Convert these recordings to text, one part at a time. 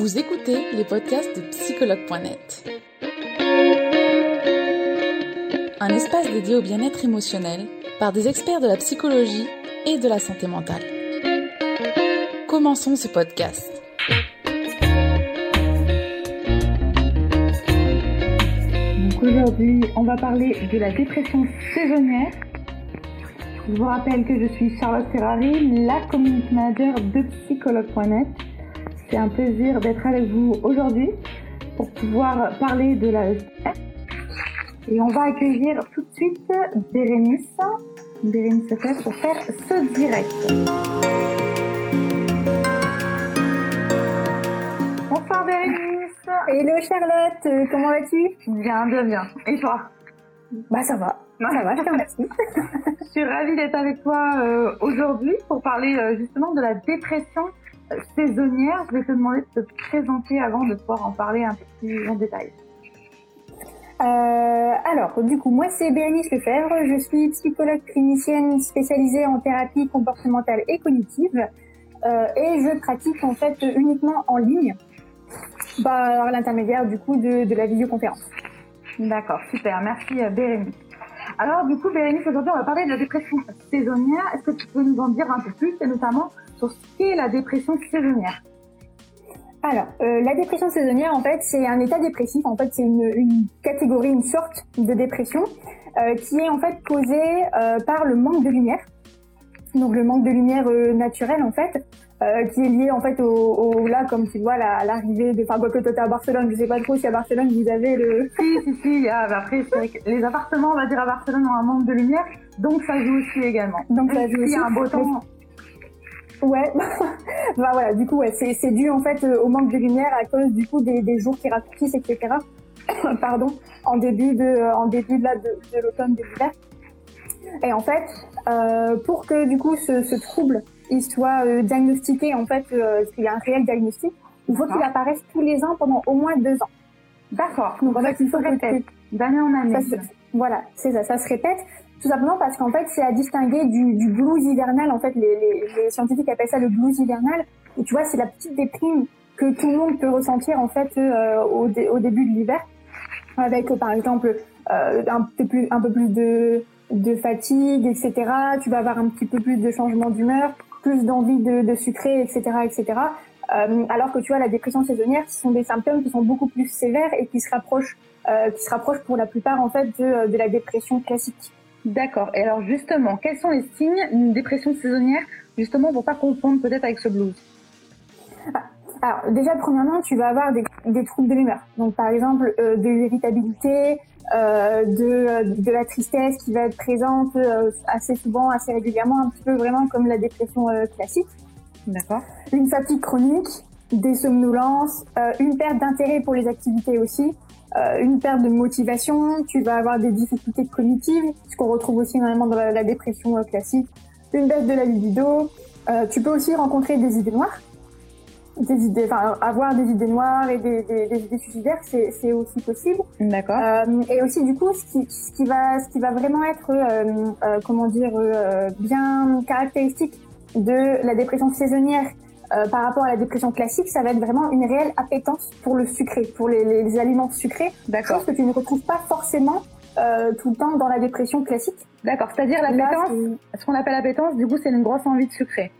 Vous écoutez les podcasts de psychologue.net. Un espace dédié au bien-être émotionnel par des experts de la psychologie et de la santé mentale. Commençons ce podcast. Aujourd'hui, on va parler de la dépression saisonnière. Je vous rappelle que je suis Charlotte Ferrari, la community manager de psychologue.net. C'est un plaisir d'être avec vous aujourd'hui pour pouvoir parler de la et on va accueillir tout de suite Bérénice, Bérénice Lefebvre pour faire ce direct. Bonsoir Bérénice. Hello Charlotte, comment vas-tu? Bien, bien, bien. Et toi? Bah ça va, ça va, je te remercie. Je suis ravie d'être avec toi euh, aujourd'hui pour parler euh, justement de la dépression saisonnière. Je vais te demander de te présenter avant de pouvoir en parler un peu plus en détail. Euh, alors, du coup, moi c'est Bérénice Lefebvre, je suis psychologue clinicienne spécialisée en thérapie comportementale et cognitive euh, et je pratique en fait uniquement en ligne par l'intermédiaire du coup de, de la vidéoconférence. D'accord, super. Merci euh, Bérénice. Alors du coup Bérénice, aujourd'hui on va parler de la dépression saisonnière. Est-ce que tu peux nous en dire un peu plus et notamment sur ce qu'est la dépression saisonnière Alors, euh, la dépression saisonnière, en fait, c'est un état dépressif. En fait, c'est une, une catégorie, une sorte de dépression euh, qui est en fait causée euh, par le manque de lumière. Donc, le manque de lumière euh, naturelle, en fait, euh, qui est lié en fait au, au là, comme tu vois, la- l'arrivée de. Enfin, quoi que toi t'es à Barcelone, je sais pas trop si à Barcelone vous avez le. Si, si, si. il y a- bah, après, c'est vrai que les appartements, on va dire à Barcelone, ont un manque de lumière, donc ça joue aussi également. Donc, ça joue s'il y a aussi. un beau temps. Ouais, bah voilà, du coup, ouais, c'est, c'est dû en fait euh, au manque de lumière à cause du coup des, des jours qui raccourcissent, etc. Pardon, en début de, en début de, la, de, de l'automne, de l'hiver. Et en fait, euh, pour que du coup ce, ce trouble il soit euh, diagnostiqué, en fait, euh, qu'il y a un réel diagnostic, il faut qu'il D'accord. apparaisse tous les ans pendant au moins deux ans. D'accord. Donc en fait, il faut répète d'année en année. ça se- voilà, c'est ça, ça se répète. Tout simplement parce qu'en fait, c'est à distinguer du, du blues hivernal. En fait, les, les, les scientifiques appellent ça le blues hivernal. Et tu vois, c'est la petite déprime que tout le monde peut ressentir en fait euh, au, au début de l'hiver, avec euh, par exemple euh, un peu plus, un peu plus de, de fatigue, etc. Tu vas avoir un petit peu plus de changement d'humeur, plus d'envie de, de sucrer, etc., etc. Euh, alors que tu vois, la dépression saisonnière, ce sont des symptômes qui sont beaucoup plus sévères et qui se rapprochent euh, qui se rapproche pour la plupart en fait de, de la dépression classique. D'accord. Et alors justement, quels sont les signes d'une dépression saisonnière, justement pour pas confondre peut-être avec ce blues? Alors déjà premièrement, tu vas avoir des, des troubles de l'humeur. Donc par exemple euh, de l'irritabilité, euh, de, de la tristesse qui va être présente euh, assez souvent, assez régulièrement, un petit peu vraiment comme la dépression euh, classique. D'accord. Une fatigue chronique, des somnolences, euh, une perte d'intérêt pour les activités aussi, euh, une perte de motivation, tu vas avoir des difficultés cognitives, ce qu'on retrouve aussi normalement dans la, la dépression euh, classique, une baisse de la libido, euh, tu peux aussi rencontrer des idées noires, des idées, enfin avoir des idées noires et des, des, des idées suicidaires, c'est aussi possible. D'accord. Euh, et aussi du coup, ce qui, ce qui va, ce qui va vraiment être, euh, euh, comment dire, euh, bien caractéristique de la dépression saisonnière euh, par rapport à la dépression classique, ça va être vraiment une réelle appétence pour le sucré, pour les, les- les aliments sucrés, D'accord. chose que tu ne retrouves pas forcément euh, tout le temps dans la dépression classique. D'accord. C'est-à-dire la Là, pétence, c'est- ce qu'on appelle la pétence, du coup, c'est une grosse envie de sucrer.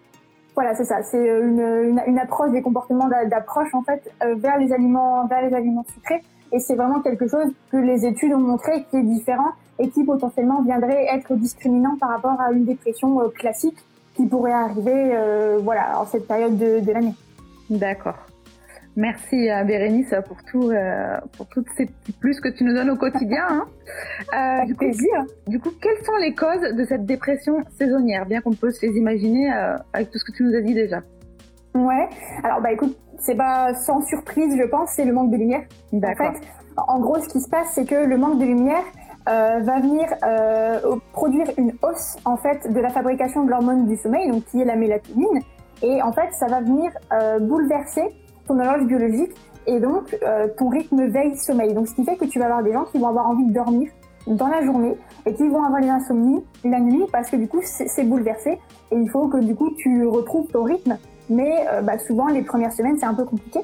Voilà, c'est ça. C'est euh, une, une, une approche des comportements d'a- d'approche en fait euh, vers les aliments, vers les aliments sucrés. Et c'est vraiment quelque chose que les études ont montré qui est différent et qui potentiellement viendrait être discriminant par rapport à une dépression euh, classique qui pourrait arriver, euh, voilà, en cette période de, de l'année. D'accord. Merci à Bérénice pour tout, euh, pour toutes ces petits plus que tu nous donnes au quotidien. hein. Euh, Avec du, coup, plaisir. du coup, quelles sont les causes de cette dépression saisonnière, bien qu'on peut se les imaginer euh, avec tout ce que tu nous as dit déjà Ouais. Alors bah écoute, c'est pas sans surprise, je pense, c'est le manque de lumière. En D'accord. fait, en gros, ce qui se passe, c'est que le manque de lumière euh, va venir euh, produire une hausse en fait de la fabrication de l'hormone du sommeil, donc qui est la mélatonine, et en fait, ça va venir euh, bouleverser ton horloge biologique et donc euh, ton rythme veille-sommeil. Donc, ce qui fait que tu vas avoir des gens qui vont avoir envie de dormir dans la journée et qui vont avoir les insomnies la nuit parce que du coup, c'est c'est bouleversé et il faut que du coup tu retrouves ton rythme. Mais euh, bah, souvent, les premières semaines, c'est un peu compliqué.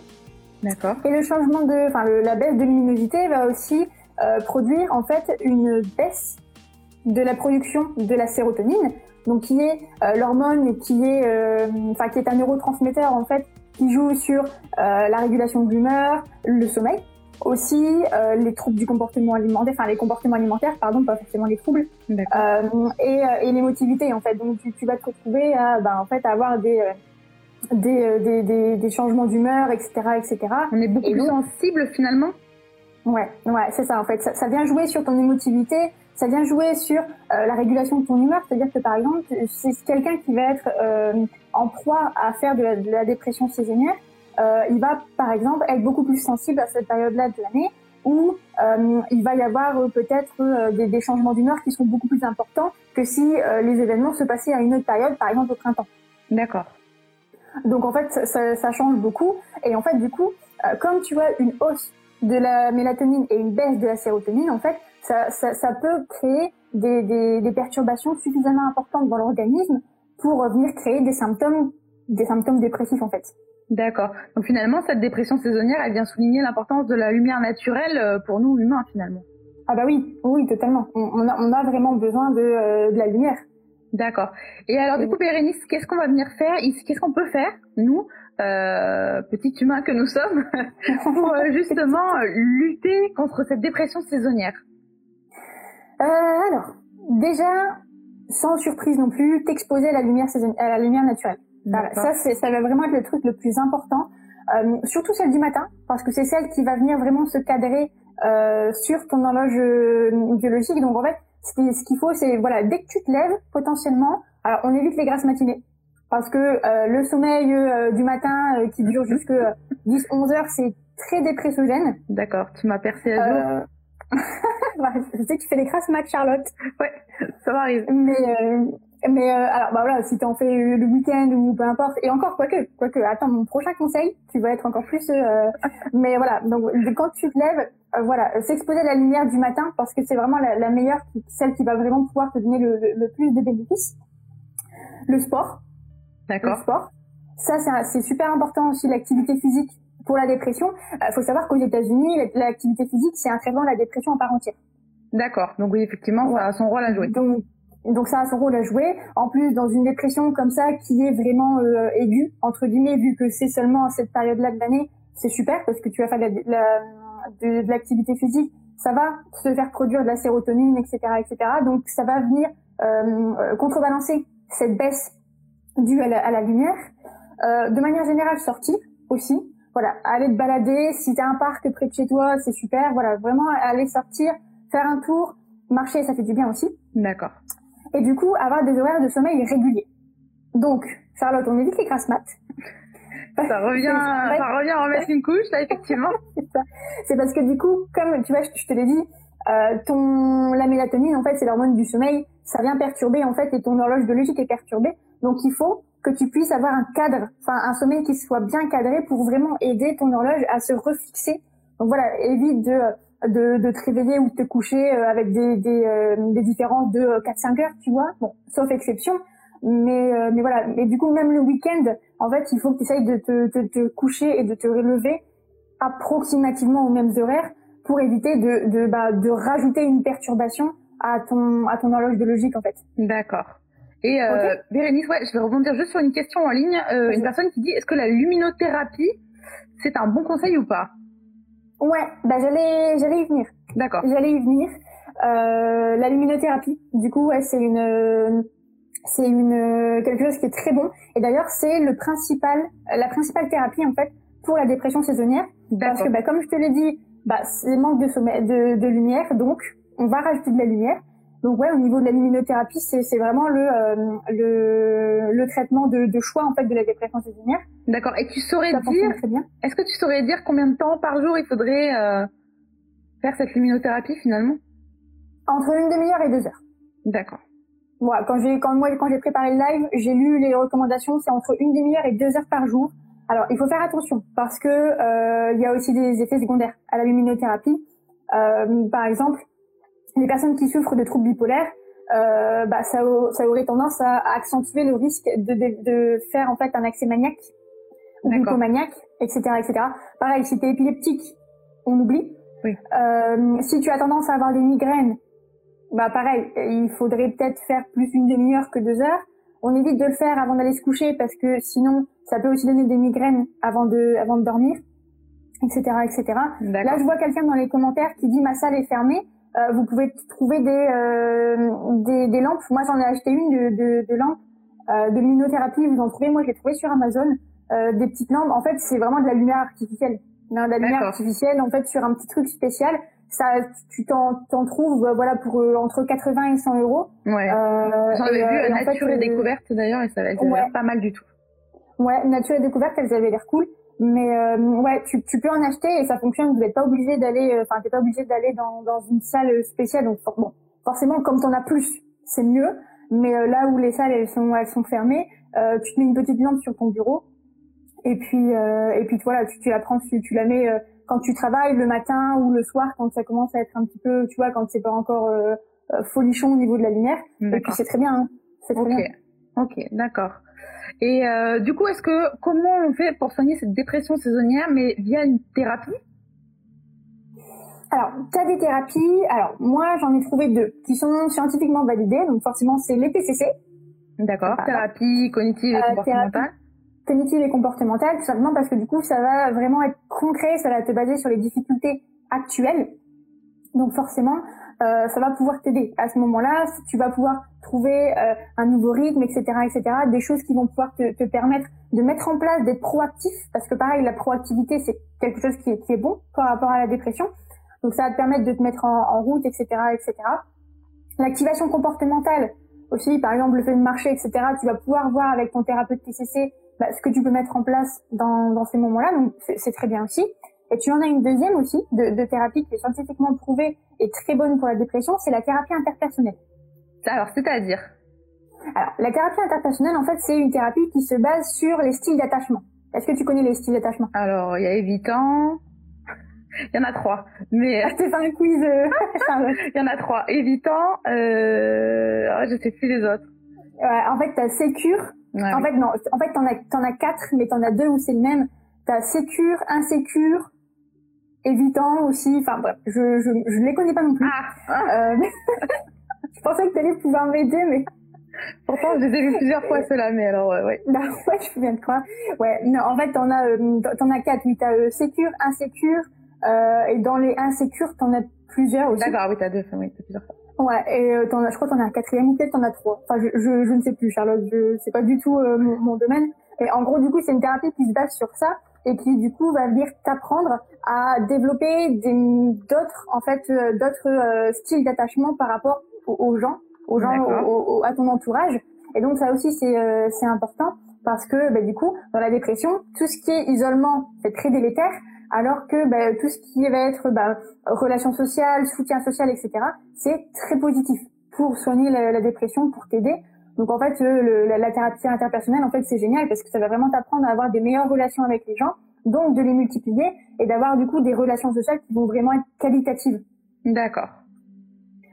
D'accord. Et le changement de, enfin, la baisse de luminosité va aussi euh, produire en fait une baisse de la production de la sérotonine, donc qui est euh, l'hormone qui est, euh, enfin, qui est un neurotransmetteur en fait qui joue sur la régulation de l'humeur, le sommeil, aussi les troubles du comportement alimentaire, enfin les comportements alimentaires, pardon, pas forcément les troubles, et, et l'émotivité en fait. Donc tu, tu vas te retrouver à, bah, en fait, à avoir des des, des, des, des changements d'humeur, etc., etc. On est beaucoup plus sensible finalement? Ouais, ouais, c'est ça en fait. Ça, ça, vient jouer sur ton émotivité, ça vient jouer sur euh, la régulation de ton humeur. C'est-à-dire que par exemple, c'est quelqu'un qui va être euh, en proie à faire de la, de la dépression saisonnière, euh, il va par exemple être beaucoup plus sensible à cette période-là de l'année où il va y avoir peut-être des, des, changements d'humeur qui sont beaucoup plus importants que si les événements se passaient à une autre période, par exemple au printemps. D'accord. Donc en fait, ça, ça, change beaucoup. Et en fait, du coup, comme tu vois une hausse de la mélatonine et une baisse de la sérotonine, en fait, ça, ça, ça peut créer des, des, des, perturbations suffisamment importantes dans l'organisme pour venir créer des symptômes, des symptômes dépressifs en fait. D'accord. Donc finalement, cette dépression saisonnière, elle vient souligner l'importance de la lumière naturelle euh, pour nous humains finalement. Ah bah oui, oui, totalement. On, a, on a, vraiment besoin de, euh, de la lumière. D'accord. Et alors du coup, Bérénice, qu'est-ce qu'on va venir faire? Qu'est-ce qu'on peut faire, nous, euh, petits humains que nous sommes, pour euh, justement lutter contre cette dépression saisonnière euh, Alors, déjà, sans surprise non plus, t'exposer à la lumière à la lumière naturelle. ça, ça va vraiment être le truc le plus important, euh, surtout celle du matin, parce que c'est celle qui va venir vraiment se cadrer euh, sur ton horloge euh, biologique. Donc en fait, ce qu'il faut, c'est voilà, dès que tu te lèves, potentiellement, alors on évite les grasses matinées parce que euh, le sommeil euh, du matin euh, qui dure jusque 10-11 heures, c'est très dépressogène. D'accord, tu m'as percé à jour. je sais que tu fais des crasses mat, Charlotte. Ouais, ça m'arrive. Mais mais alors bah voilà, si t'en fais le week-end ou peu importe, et encore quoique, quoique, attends mon prochain conseil, tu vas être encore plus. mais voilà, donc quand tu te lèves, voilà, s'exposer à la lumière du matin parce que c'est vraiment la, meilleure, celle qui va vraiment pouvoir te donner le, le plus de bénéfices. Le sport, D'accord. sport. Ça, c'est super important aussi, l'activité physique pour la dépression. Il euh, faut savoir qu'aux États-Unis, l'activité physique, c'est un traitement de la dépression en part entière. D'accord. Donc oui, effectivement, ça a son rôle à jouer. Donc, donc ça a son rôle à jouer. En plus, dans une dépression comme ça, qui est vraiment euh, aiguë, entre guillemets, vu que c'est seulement à cette période-là de l'année, c'est super parce que tu vas faire de, de l'activité physique, ça va te faire produire de la sérotonine, etc., etc. Donc ça va venir euh, contrebalancer cette baisse dû à la, lumière. Euh, de manière générale, sortir aussi. Voilà, aller te balader. Si t'as un parc près de chez toi, c'est super. Voilà, vraiment aller sortir, faire un tour, marcher, ça fait du bien aussi. D'accord. Et du coup, avoir des horaires de sommeil réguliers. Donc, Charlotte, on évite les grasses mat. Ça revient, ça revient à remettre une couche, là, effectivement. c'est parce que du coup, comme tu vois, je, te l'ai dit, euh, ton la mélatonine, en fait, c'est l'hormone du sommeil. Ça vient perturber, en fait, et ton horloge biologique est perturbée. Donc il faut que tu puisses avoir un cadre, enfin un sommeil qui soit bien cadré pour vraiment aider ton horloge à se refixer. Donc voilà, évite de de, de te réveiller ou de te coucher euh, avec des des, euh, des différences de 4-5 heures, tu vois. Bon, sauf exception. Mais euh, mais voilà, mais du coup même le week-end, en fait, il faut que tu essayes de te, te, te coucher et de te relever approximativement aux mêmes horaires pour éviter de de bah, de rajouter une perturbation à ton à ton horloge biologique en fait. D'accord. Et euh, Bérénice, ouais, je vais rebondir juste sur une question en ligne. Euh, une personne qui dit est-ce que la luminothérapie, c'est un bon conseil ou pas? Ouais, bah j'allais j'allais y venir. D'accord. J'allais y venir. Euh, la luminothérapie, du coup, ouais, c'est une c'est une quelque chose qui est très bon. Et d'ailleurs, c'est le principal la principale thérapie en fait pour la dépression saisonnière. Parce que bah, comme je te l'ai dit, bah c'est manque de sommeil, de, de lumière, donc on va rajouter de la lumière. Donc ouais, au niveau de la luminothérapie, c'est vraiment le, euh, le, le traitement de, de, choix en fait de la dépression saisonnière. D'accord. Et tu saurais dire, est-ce que tu saurais dire combien de temps par jour il faudrait euh, faire cette luminothérapie finalement? Entre une demi-heure et deux heures. D'accord. Moi, quand j'ai quand moi quand j'ai préparé le live, j'ai lu les recommandations, c'est entre une demi-heure et deux heures par jour. Alors il faut faire attention parce que euh, il y a aussi des effets secondaires à la luminothérapie. Euh, par exemple, les personnes qui souffrent de troubles bipolaires, euh, bah, ça, ça, aurait tendance à, accentuer le risque de, de, de, faire en fait un accès maniaque glycomaniaque, etc., etc. Pareil, si tu es épileptique, on oublie. Oui. Euh, si tu as tendance à avoir des migraines, bah pareil, il faudrait peut-être faire plus une demi-heure que deux heures. On évite de le faire avant d'aller se coucher parce que sinon, ça peut aussi donner des migraines avant de, avant de dormir, etc., etc. Là, je vois quelqu'un dans les commentaires qui dit ma salle est fermée. Euh, vous pouvez trouver des, euh, des, des lampes. Moi, j'en ai acheté une de, de, de lampes euh, de luminothérapie. Vous en trouvez Moi, je l'ai trouvé sur Amazon. Euh, des petites lampes. En fait, c'est vraiment de la lumière artificielle. de la lumière artificielle, en fait, sur un petit truc spécial ça, tu t'en, t'en trouves, euh, voilà, pour euh, entre 80 et 100 euros. Ouais. Euh, J'en avais vu Nature et Découverte d'ailleurs, et ça avait l'air pas mal du tout. Ouais, Nature et Découverte, elles avaient l'air cool. Mais euh, ouais, tu, tu peux en acheter et ça fonctionne. Vous n'êtes pas obligé d'aller, enfin, t'es pas obligé d'aller dans, dans une salle spéciale. Donc bon, forcément, comme t'en as plus, c'est mieux. Mais là où les salles elles sont, elles sont fermées, tu te mets une petite lampe sur ton bureau et puis et puis voilà, tu, tu la prends, tu, tu la mets quand tu travailles le matin ou le soir, quand ça commence à être un petit peu, tu vois, quand c'est pas encore euh, euh, folichon au niveau de la lumière. Et puis c'est très bien. Hein. C'est très bien. Ok, d'accord. Et euh, du coup, est-ce que comment on fait pour soigner cette dépression saisonnière, mais via une thérapie? Alors, tu as des thérapies. Alors, moi, j'en ai trouvé deux qui sont scientifiquement validées. Donc, forcément, c'est les PCC. D'accord. Thérapie cognitive et comportementale cognitive et comportementale, tout simplement parce que du coup, ça va vraiment être concret, ça va te baser sur les difficultés actuelles. Donc forcément, euh, ça va pouvoir t'aider. À ce moment-là, tu vas pouvoir trouver euh, un nouveau rythme, etc., etc., des choses qui vont pouvoir te, te permettre de mettre en place, d'être proactif, parce que pareil, la proactivité, c'est quelque chose qui est, qui est bon par rapport à la dépression. Donc ça va te permettre de te mettre en, en route, etc., etc. L'activation comportementale aussi, par exemple, le fait de marcher, etc., tu vas pouvoir voir avec ton thérapeute TCC bah, ce que tu peux mettre en place dans, dans ces moments-là. Donc c'est très bien aussi. Et tu en as une deuxième aussi de, de thérapie qui est scientifiquement prouvée et très bonne pour la dépression, c'est la thérapie interpersonnelle. Alors, c'est-à-dire Alors, la thérapie interpersonnelle, en fait, c'est une thérapie qui se base sur les styles d'attachement. Est-ce que tu connais les styles d'attachement? Alors, il y a évitant. Il y en a trois. Mais ah, c'est un quiz. Euh, il y en a trois. Évitant. Euh... Oh, je sais plus les autres. Ouais, en fait, t'as sécure, en fait, non. En fait, t'en as, t'en as quatre, mais t'en as deux où c'est le même. T'as sécure, insécure, évitant aussi. Enfin bref, je, je, je les connais pas non plus. Ah. Euh, je pensais que t'allais pouvoir m'aider, mais. Pourtant, je les ai vus plusieurs fois ceux-là, mais alors, euh, ouais. Bah, ouais, je viens de croire. Ouais, non, en fait, t'en as, euh, t'en as quatre. Oui, t'as euh, sécure, insécure, euh, et dans les insécures, t'en as plusieurs aussi. D'accord, oui, t'as deux, oui, t'as plusieurs fois. Ouais, et euh, as, je crois qu'on a un quatrième ou peut-être t'en as trois. Enfin, je, je, je, ne sais plus, Charlotte. Je c'est pas du tout euh, mon, mon, domaine. Et en gros, du coup, c'est une thérapie qui se base sur ça et qui du coup va venir t'apprendre à développer d'autres en fait euh, d'autres euh, styles d'attachement par rapport aux, gens, aux gens, au, à ton entourage. Et donc ça aussi c'est c'est important parce que bah, du coup dans la dépression, tout ce qui est isolement c'est très délétère alors que bah, tout ce qui va être bah, relations sociales, soutien social, etc., c'est très positif pour soigner la, la dépression, pour t'aider. Donc en fait, le, la, la, thérapie interpersonnelle, en fait, c'est génial parce que ça va vraiment t'apprendre à avoir des meilleures relations avec les gens, donc de les multiplier et d'avoir du coup des relations sociales qui vont vraiment être qualitatives. D'accord.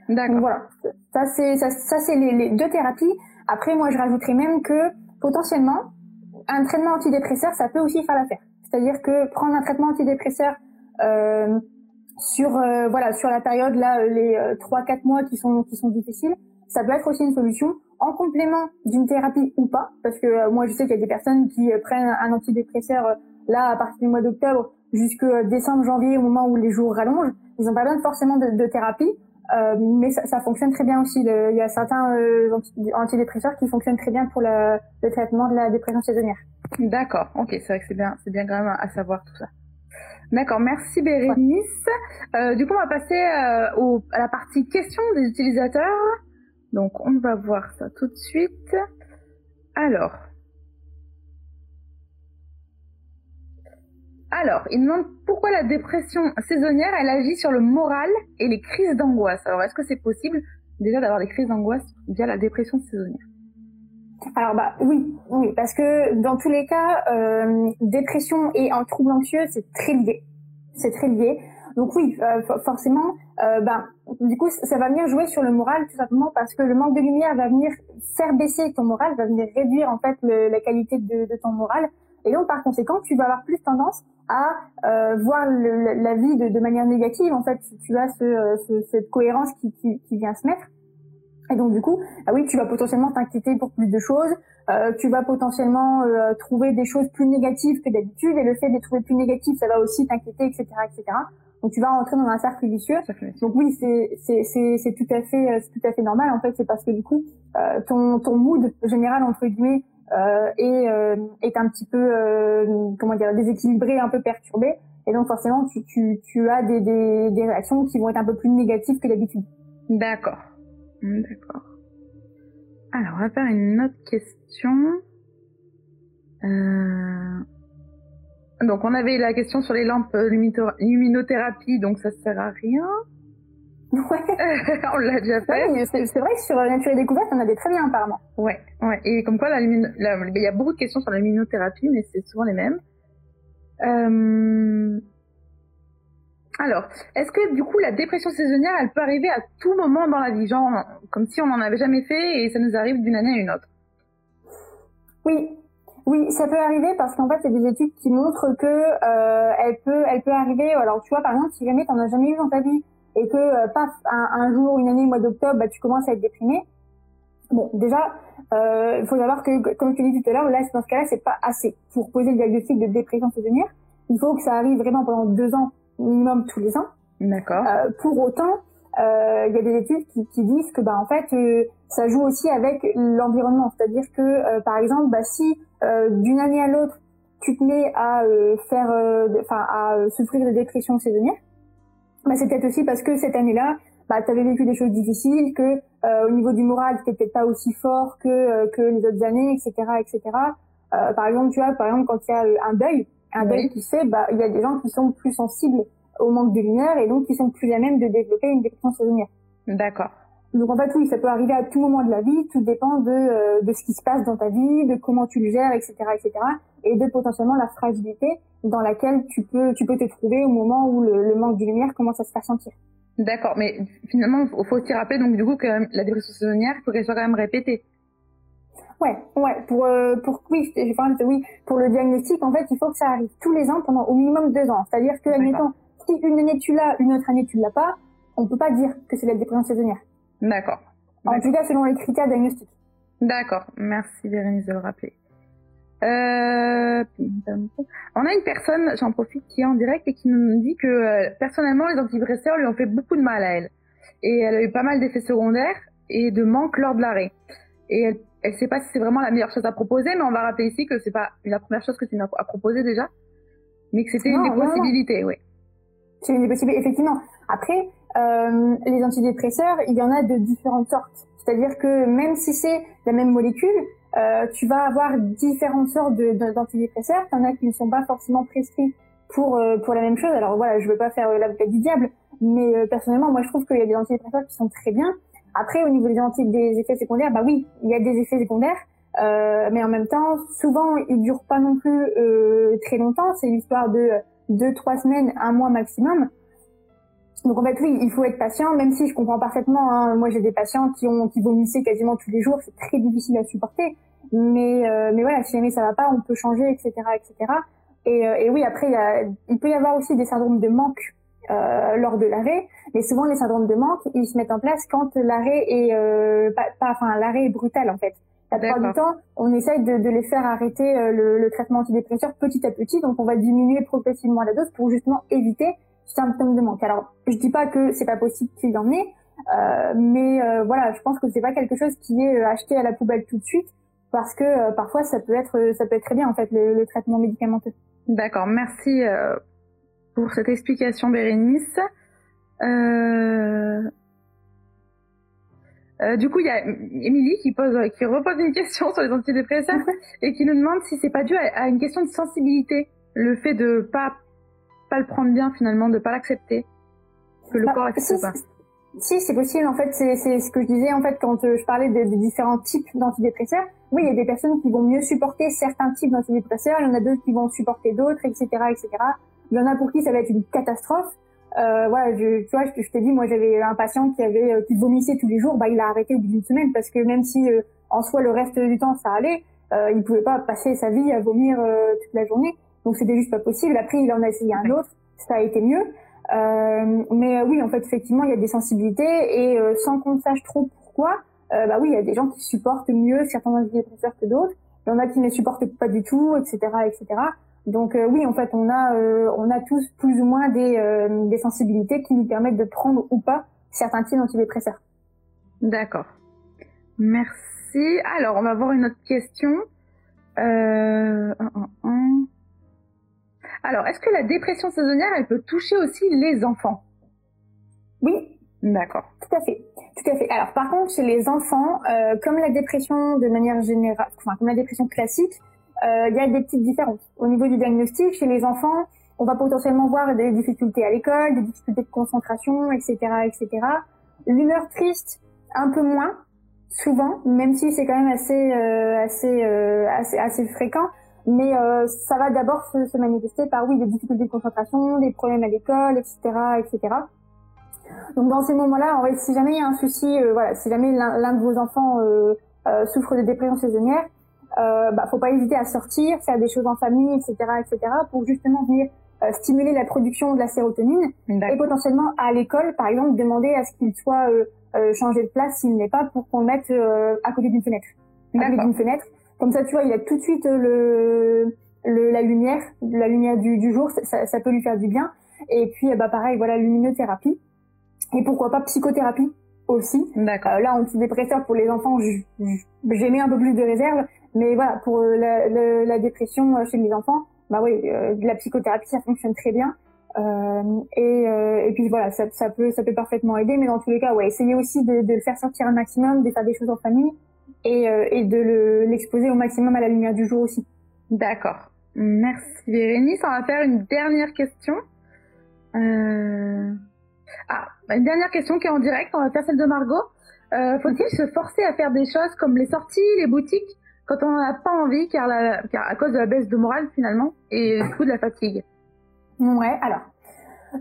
D'accord. Voilà. Ça c'est ça, ça c'est les, les, deux thérapies. Après, moi, je rajouterais même que potentiellement un traitement antidépresseur, ça peut aussi faire l'affaire. C'est-à-dire que prendre un traitement antidépresseur euh, sur euh, voilà sur la période là les euh, trois quatre mois qui sont qui sont difficiles, ça peut être aussi une solution en complément d'une thérapie ou pas parce que euh, moi je sais qu'il y a des personnes qui prennent un antidépresseur là à partir du mois d'octobre jusque décembre janvier au moment où les jours rallongent, ils n'ont pas besoin forcément de, de thérapie. Euh, mais ça, ça, fonctionne très bien aussi. Le, il y a certains euh, antidépresseurs qui fonctionnent très bien pour le, le traitement de la dépression saisonnière. D'accord, ok, c'est vrai que c'est bien, c'est bien quand même à savoir tout ça. D'accord, merci Bérénice. Euh, du coup, on va passer euh, au, à la partie questions des utilisateurs. Donc, on va voir ça tout de suite. Alors. Alors, il demande pourquoi la dépression saisonnière, elle agit sur le moral et les crises d'angoisse. Alors, est-ce que c'est possible déjà d'avoir des crises d'angoisse via la dépression saisonnière? Alors bah oui, oui, parce que dans tous les cas, euh, dépression et un trouble anxieux, c'est très lié. C'est très lié. Donc oui, euh, forcément, euh, bah, du coup, ça va venir jouer sur le moral tout simplement parce que le manque de lumière va venir faire baisser ton moral, va venir réduire en fait le, la qualité de, de, ton moral. Et donc, par conséquent, tu vas avoir plus tendance à euh, voir le, la vie de, de, manière négative. En fait, tu, tu as ce, ce, cette cohérence qui, qui, qui, vient se mettre. Et donc, du coup, ah oui, tu vas potentiellement t'inquiéter pour plus de choses. Euh, tu vas potentiellement euh, trouver des choses plus négatives que d'habitude. Et le fait de trouver plus négatif, ça va aussi t'inquiéter, etc., etc. Donc tu vas rentrer dans un cercle vicieux. Donc oui, c'est tout à fait euh, c'est tout à fait normal. En fait, c'est parce que du coup, euh, ton ton mood général entre guillemets euh, est euh, est un petit peu euh, comment dire déséquilibré, un peu perturbé. Et donc forcément, tu tu tu as des des des réactions qui vont être un peu plus négatives que d'habitude. D'accord. Hmm, d'accord. Alors, on va faire une autre question. Euh... Donc on avait la question sur les lampes euh, luminothérapie, donc ça sert à rien. Ouais. on l'a déjà fait. Ouais, c'est vrai que sur Nature et Découverte, on a des très bien apparemment. Ouais, ouais. Et comme quoi, il y a beaucoup de questions sur la luminothérapie, mais c'est souvent les mêmes. Euh... Alors, est-ce que du coup la dépression saisonnière, elle peut arriver à tout moment dans la vie, genre comme si on n'en avait jamais fait et ça nous arrive d'une année à une autre Oui, oui, ça peut arriver parce qu'en fait, il y a des études qui montrent que euh, elle peut, elle peut arriver. Alors, tu vois, par exemple, si jamais t'en as jamais eu dans ta vie et que euh, paf, un, un, jour, une année, mois d'octobre, bah, tu commences à être déprimé. Bon, déjà, euh, il faut savoir que, comme tu dis tout à l'heure, là, dans ce cas-là, c'est pas assez pour poser le diagnostic de dépression saisonnière. Il faut que ça arrive vraiment pendant deux ans minimum tous les ans. D'accord. Euh, pour autant, euh, il y a des études qui, qui disent que bah en fait euh, ça joue aussi avec l'environnement, c'est-à-dire que euh, par exemple bah, si euh, d'une année à l'autre tu te mets à faire enfin à souffrir de dépression saisonnière, bah, c'est peut-être aussi parce que cette année-là bah, tu avais vécu des choses difficiles, que au niveau du moral c'était peut-être pas aussi fort que que les autres années, etc., etc. par exemple, tu vois, par exemple quand il y a un deuil, un deuil qui se fait, bah il y a des gens qui sont plus sensibles au manque de lumière et donc qui sont plus à même de développer une dépression saisonnière. D'accord. Donc en fait oui, ça peut arriver à tout moment de la vie, tout dépend de, euh, de ce qui se passe dans ta vie, de comment tu le gères, etc., etc., et de potentiellement la fragilité dans laquelle tu peux tu peux te trouver au moment où le, le manque de lumière commence à se faire sentir. D'accord, mais finalement il faut aussi rappeler donc du coup que la dépression saisonnière, il faut qu'elle soit quand même répétée. Ouais, ouais, pour euh, pour oui, oui, pour le diagnostic, en fait, il faut que ça arrive tous les ans pendant au minimum deux ans. C'est-à-dire que, admettons, si une année tu l'as, une autre année tu l'as pas, on peut pas dire que c'est la dépression saisonnière. D'accord. En tout cas, selon les critères diagnostiques. D'accord. Merci Bérénice de le rappeler. Euh... On a une personne, j'en profite, qui est en direct et qui nous dit que euh, personnellement, les antidépresseurs lui ont fait beaucoup de mal à elle. Et elle a eu pas mal d'effets secondaires et de manque lors de l'arrêt. Et elle elle sait pas si c'est vraiment la meilleure chose à proposer, mais on va rappeler ici que c'est pas la première chose que tu as proposé déjà, mais que c'était une des possibilités, oui. C'est une des possibilités, effectivement. Après, euh, les antidépresseurs, il y en a de différentes sortes. C'est-à-dire que même si c'est la même molécule, euh, tu vas avoir différentes sortes d'antidépresseurs. De, Il y en a qui ne sont pas forcément prescrits pour euh, pour la même chose. Alors voilà, je veux pas faire l'avocat du diable, mais euh, personnellement, moi je trouve qu'il y a des antidépresseurs qui sont très bien. Après, au niveau des, des effets secondaires, bah oui, il y a des effets secondaires, euh, mais en même temps, souvent, ils durent pas non plus euh, très longtemps. C'est l'histoire de deux, trois semaines, un mois maximum. Donc en fait, oui, il faut être patient, même si je comprends parfaitement. Hein, moi, j'ai des patients qui ont qui vomissaient quasiment tous les jours. C'est très difficile à supporter. Mais euh, mais voilà, si jamais ça va pas, on peut changer, etc., etc. Et, euh, et oui, après, il, peut y avoir aussi des syndromes de manque euh, lors de l'arrêt. Mais souvent, les syndromes de manque, ils se mettent en place quand l'arrêt est pas, enfin, l'arrêt est brutal en fait. La plupart du temps, on essaye de, de les faire arrêter euh, le, le, traitement antidépresseur petit à petit. Donc, on va diminuer progressivement la dose pour justement éviter ce symptôme de manque. Alors, je dis pas que c'est pas possible qu'il y en ait, euh, mais euh, voilà, je pense que c'est pas quelque chose qui est acheté à la poubelle tout de suite parce que parfois ça peut être ça peut être très bien en fait le, le traitement médicamenteux. D'accord, merci pour cette explication, Bérénice. Euh... Euh, du coup, il y a Émilie qui pose, qui repose une question sur les antidépresseurs et qui nous demande si c'est pas dû à, à, une question de sensibilité, le fait de pas pas le prendre bien finalement, de pas l'accepter, que le bah, corps accepte si, pas. Si, c'est possible. En fait, c'est ce que je disais en fait quand euh, je parlais des de différents types d'antidépresseurs. Oui, il y a des personnes qui vont mieux supporter certains types d'antidépresseurs, il y en a d'autres qui vont supporter d'autres, etc., etc. Il y en a pour qui ça va être une catastrophe. Euh, voilà, je, tu vois, je, je t'ai dit, moi j'avais un patient qui avait euh, qui vomissait tous les jours, bah il a arrêté au bout d'une semaine parce que même si euh, en soi le reste du temps ça allait, euh, il pouvait pas passer sa vie à vomir euh, toute la journée. Donc c'était juste pas possible. Après, il en a essayé un autre, ça a été mieux. Euh, mais oui, en fait, effectivement, il y a des sensibilités et sans qu'on sache trop pourquoi, bah oui, il y a des gens qui supportent mieux certains antidépresseurs que d'autres. Il y en a qui ne supportent pas du tout, etc., etc. Donc oui, en fait, on a on a tous plus ou moins des, des sensibilités qui nous permettent de prendre ou pas certains types d'antidépresseurs. D'accord. Merci. Alors, on va voir une autre question. Euh, Alors, est-ce que la dépression saisonnière, elle peut toucher aussi les enfants? Oui. D'accord. Tout à fait. Tout à fait. Alors, par contre, chez les enfants, euh, comme la dépression de manière générale, enfin, comme la dépression classique, euh, il y a des petites différences. Au niveau du diagnostic, chez les enfants, on va potentiellement voir des difficultés à l'école, des difficultés de concentration, etc., etc. L'humeur triste, un peu moins, souvent, même si c'est quand même assez, euh, assez, euh, assez, assez, fréquent. Mais euh, ça va d'abord se, manifester par oui des difficultés de concentration, des problèmes à l'école, etc., etc. Donc dans ces moments-là, si jamais il y a un souci, euh, voilà, si jamais l'un de vos enfants euh, souffre de dépression saisonnière, euh, bah, faut pas hésiter à sortir, faire des choses en famille, etc., etc., pour justement venir stimuler la production de la sérotonine et potentiellement à l'école, par exemple, demander à ce qu'il soit euh, changer de place s'il n'est pas pour qu'on le mette euh, à côté d'une fenêtre. À côté d'une fenêtre. Comme ça, tu vois, il a tout de suite euh, le, la lumière, la lumière du, du jour, ça, ça, peut lui faire du bien. Et puis, bah pareil, voilà, luminothérapie. Et pourquoi pas psychothérapie aussi. D'accord. là, antidépresseur pour les enfants, j'ai mis un peu plus de réserve, mais voilà, pour la, la, la dépression chez les enfants, bah oui, la psychothérapie, ça fonctionne très bien. Euh, et, euh, et puis voilà, ça, ça, peut ça peut parfaitement aider, mais dans tous les cas, ouais, essayez aussi de, de le faire sortir un maximum, de faire des choses en famille et, euh, et de l'exposer au maximum à la lumière du jour aussi. D'accord. Merci Bérénice. On va faire une dernière question. Euh... Ah, une dernière question qui est en direct. On va faire celle de Margot. Euh, Faut-il se forcer à faire des choses comme les sorties, les boutiques, quand on n'en a pas envie, car, la, car à cause de la baisse de morale finalement et du coup de la fatigue Ouais, alors,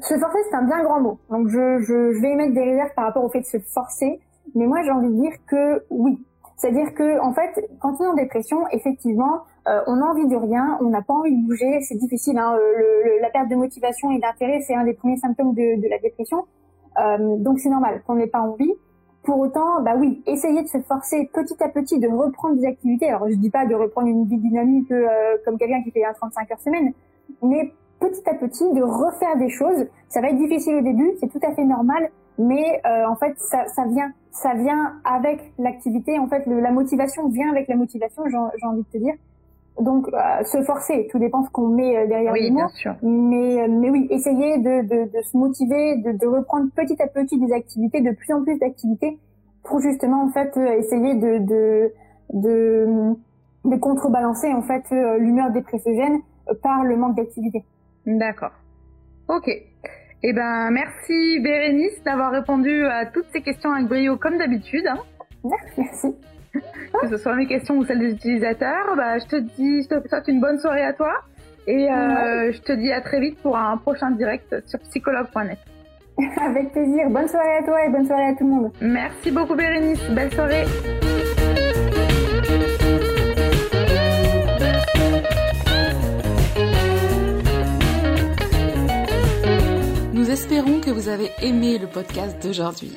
se forcer, c'est un bien grand mot. Donc, je, je, je vais émettre des réserves par rapport au fait de se forcer. Mais moi, j'ai envie de dire que oui. C'est-à-dire que, en fait, quand on est en dépression, effectivement, euh, on n'a envie de rien, on n'a pas envie de bouger, c'est difficile. Hein, le, la perte de motivation et d'intérêt, c'est un des premiers symptômes de, de la dépression. Euh, donc, c'est normal qu'on n'ait pas envie. Pour autant, bah oui, essayer de se forcer petit à petit de reprendre des activités. Alors, je dis pas de reprendre une vie dynamique euh, comme quelqu'un qui fait un 35 heures semaine, mais petit à petit de refaire des choses. Ça va être difficile au début, c'est tout à fait normal, mais euh, en fait ça, ça, vient, ça vient avec l'activité. En fait, la motivation vient avec la motivation. J'ai envie de te dire. Donc euh, se forcer, tout dépend ce qu'on met euh, derrière oui, les mots. Mais mais oui, essayer de, de, de se motiver, de, de, reprendre petit à petit des activités, de plus en plus d'activités, pour justement en fait essayer de de de, de contrebalancer en fait l'humeur dépressogène par le manque d'activité. D'accord. Ok. Eh ben, merci Bérénice d'avoir répondu à toutes ces questions avec brio comme d'habitude. Hein. Merci. que ce soit mes questions ou celles des utilisateurs, bah, je te dis, je te souhaite une bonne soirée à toi et euh, je te dis à très vite pour un prochain direct sur psychologue.net. Avec plaisir. Bonne soirée à toi et bonne soirée à tout le monde. Merci beaucoup Bérénice. Belle soirée. espérons que vous avez aimé le podcast d'aujourd'hui.